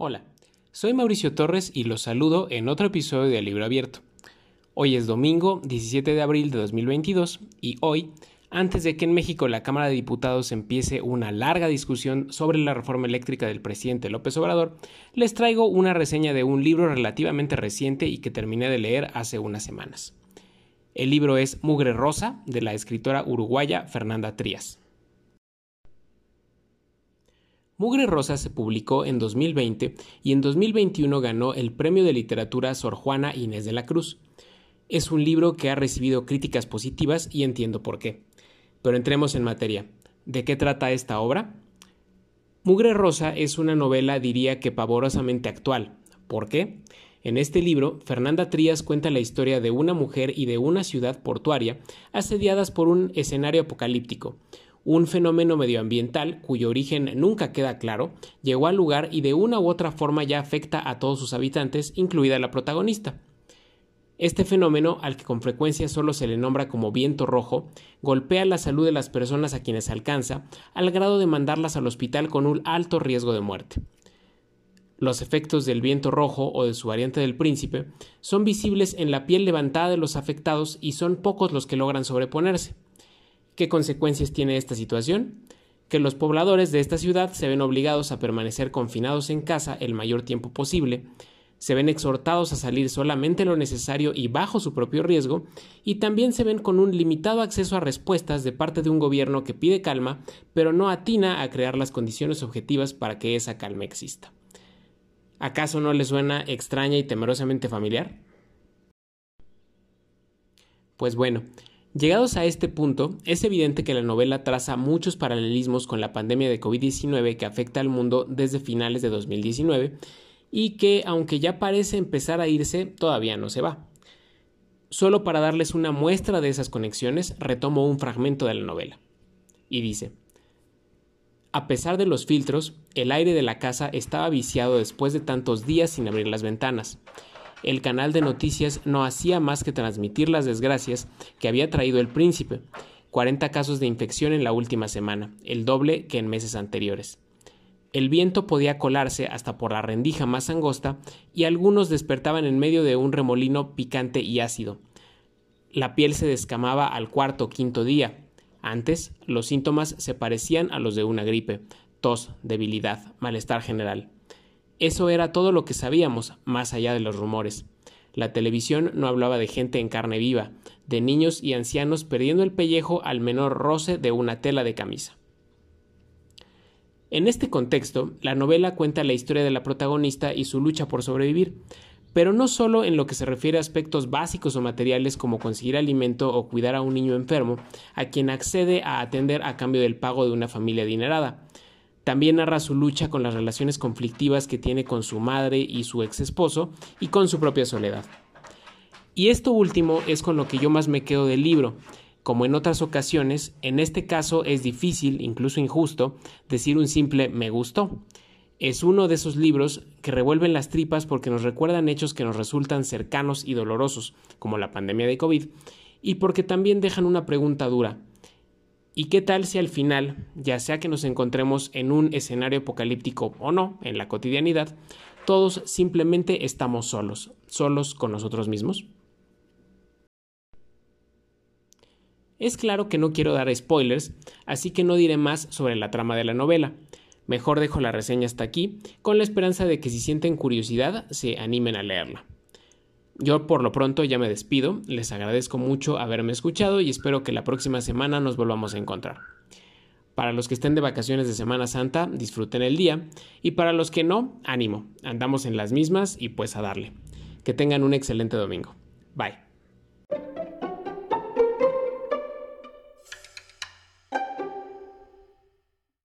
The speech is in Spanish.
Hola, soy Mauricio Torres y los saludo en otro episodio de Libro Abierto. Hoy es domingo 17 de abril de 2022 y hoy, antes de que en México la Cámara de Diputados empiece una larga discusión sobre la reforma eléctrica del presidente López Obrador, les traigo una reseña de un libro relativamente reciente y que terminé de leer hace unas semanas. El libro es Mugre Rosa, de la escritora uruguaya Fernanda Trías. Mugre Rosa se publicó en 2020 y en 2021 ganó el Premio de Literatura Sor Juana Inés de la Cruz. Es un libro que ha recibido críticas positivas y entiendo por qué. Pero entremos en materia. ¿De qué trata esta obra? Mugre Rosa es una novela diría que pavorosamente actual. ¿Por qué? En este libro, Fernanda Trías cuenta la historia de una mujer y de una ciudad portuaria asediadas por un escenario apocalíptico, un fenómeno medioambiental cuyo origen nunca queda claro, llegó al lugar y de una u otra forma ya afecta a todos sus habitantes, incluida la protagonista. Este fenómeno, al que con frecuencia solo se le nombra como viento rojo, golpea la salud de las personas a quienes alcanza, al grado de mandarlas al hospital con un alto riesgo de muerte. Los efectos del viento rojo o de su variante del príncipe son visibles en la piel levantada de los afectados y son pocos los que logran sobreponerse. ¿Qué consecuencias tiene esta situación? Que los pobladores de esta ciudad se ven obligados a permanecer confinados en casa el mayor tiempo posible, se ven exhortados a salir solamente lo necesario y bajo su propio riesgo, y también se ven con un limitado acceso a respuestas de parte de un gobierno que pide calma, pero no atina a crear las condiciones objetivas para que esa calma exista. ¿Acaso no le suena extraña y temerosamente familiar? Pues bueno, Llegados a este punto, es evidente que la novela traza muchos paralelismos con la pandemia de COVID-19 que afecta al mundo desde finales de 2019 y que, aunque ya parece empezar a irse, todavía no se va. Solo para darles una muestra de esas conexiones, retomo un fragmento de la novela. Y dice, a pesar de los filtros, el aire de la casa estaba viciado después de tantos días sin abrir las ventanas el canal de noticias no hacía más que transmitir las desgracias que había traído el príncipe. 40 casos de infección en la última semana, el doble que en meses anteriores. El viento podía colarse hasta por la rendija más angosta y algunos despertaban en medio de un remolino picante y ácido. La piel se descamaba al cuarto o quinto día. Antes, los síntomas se parecían a los de una gripe, tos, debilidad, malestar general. Eso era todo lo que sabíamos, más allá de los rumores. La televisión no hablaba de gente en carne viva, de niños y ancianos perdiendo el pellejo al menor roce de una tela de camisa. En este contexto, la novela cuenta la historia de la protagonista y su lucha por sobrevivir, pero no solo en lo que se refiere a aspectos básicos o materiales como conseguir alimento o cuidar a un niño enfermo, a quien accede a atender a cambio del pago de una familia adinerada, también narra su lucha con las relaciones conflictivas que tiene con su madre y su ex esposo y con su propia soledad. Y esto último es con lo que yo más me quedo del libro. Como en otras ocasiones, en este caso es difícil, incluso injusto, decir un simple me gustó. Es uno de esos libros que revuelven las tripas porque nos recuerdan hechos que nos resultan cercanos y dolorosos, como la pandemia de COVID, y porque también dejan una pregunta dura. ¿Y qué tal si al final, ya sea que nos encontremos en un escenario apocalíptico o no, en la cotidianidad, todos simplemente estamos solos, solos con nosotros mismos? Es claro que no quiero dar spoilers, así que no diré más sobre la trama de la novela. Mejor dejo la reseña hasta aquí, con la esperanza de que si sienten curiosidad se animen a leerla. Yo por lo pronto ya me despido, les agradezco mucho haberme escuchado y espero que la próxima semana nos volvamos a encontrar. Para los que estén de vacaciones de Semana Santa, disfruten el día y para los que no, ánimo, andamos en las mismas y pues a darle. Que tengan un excelente domingo. Bye.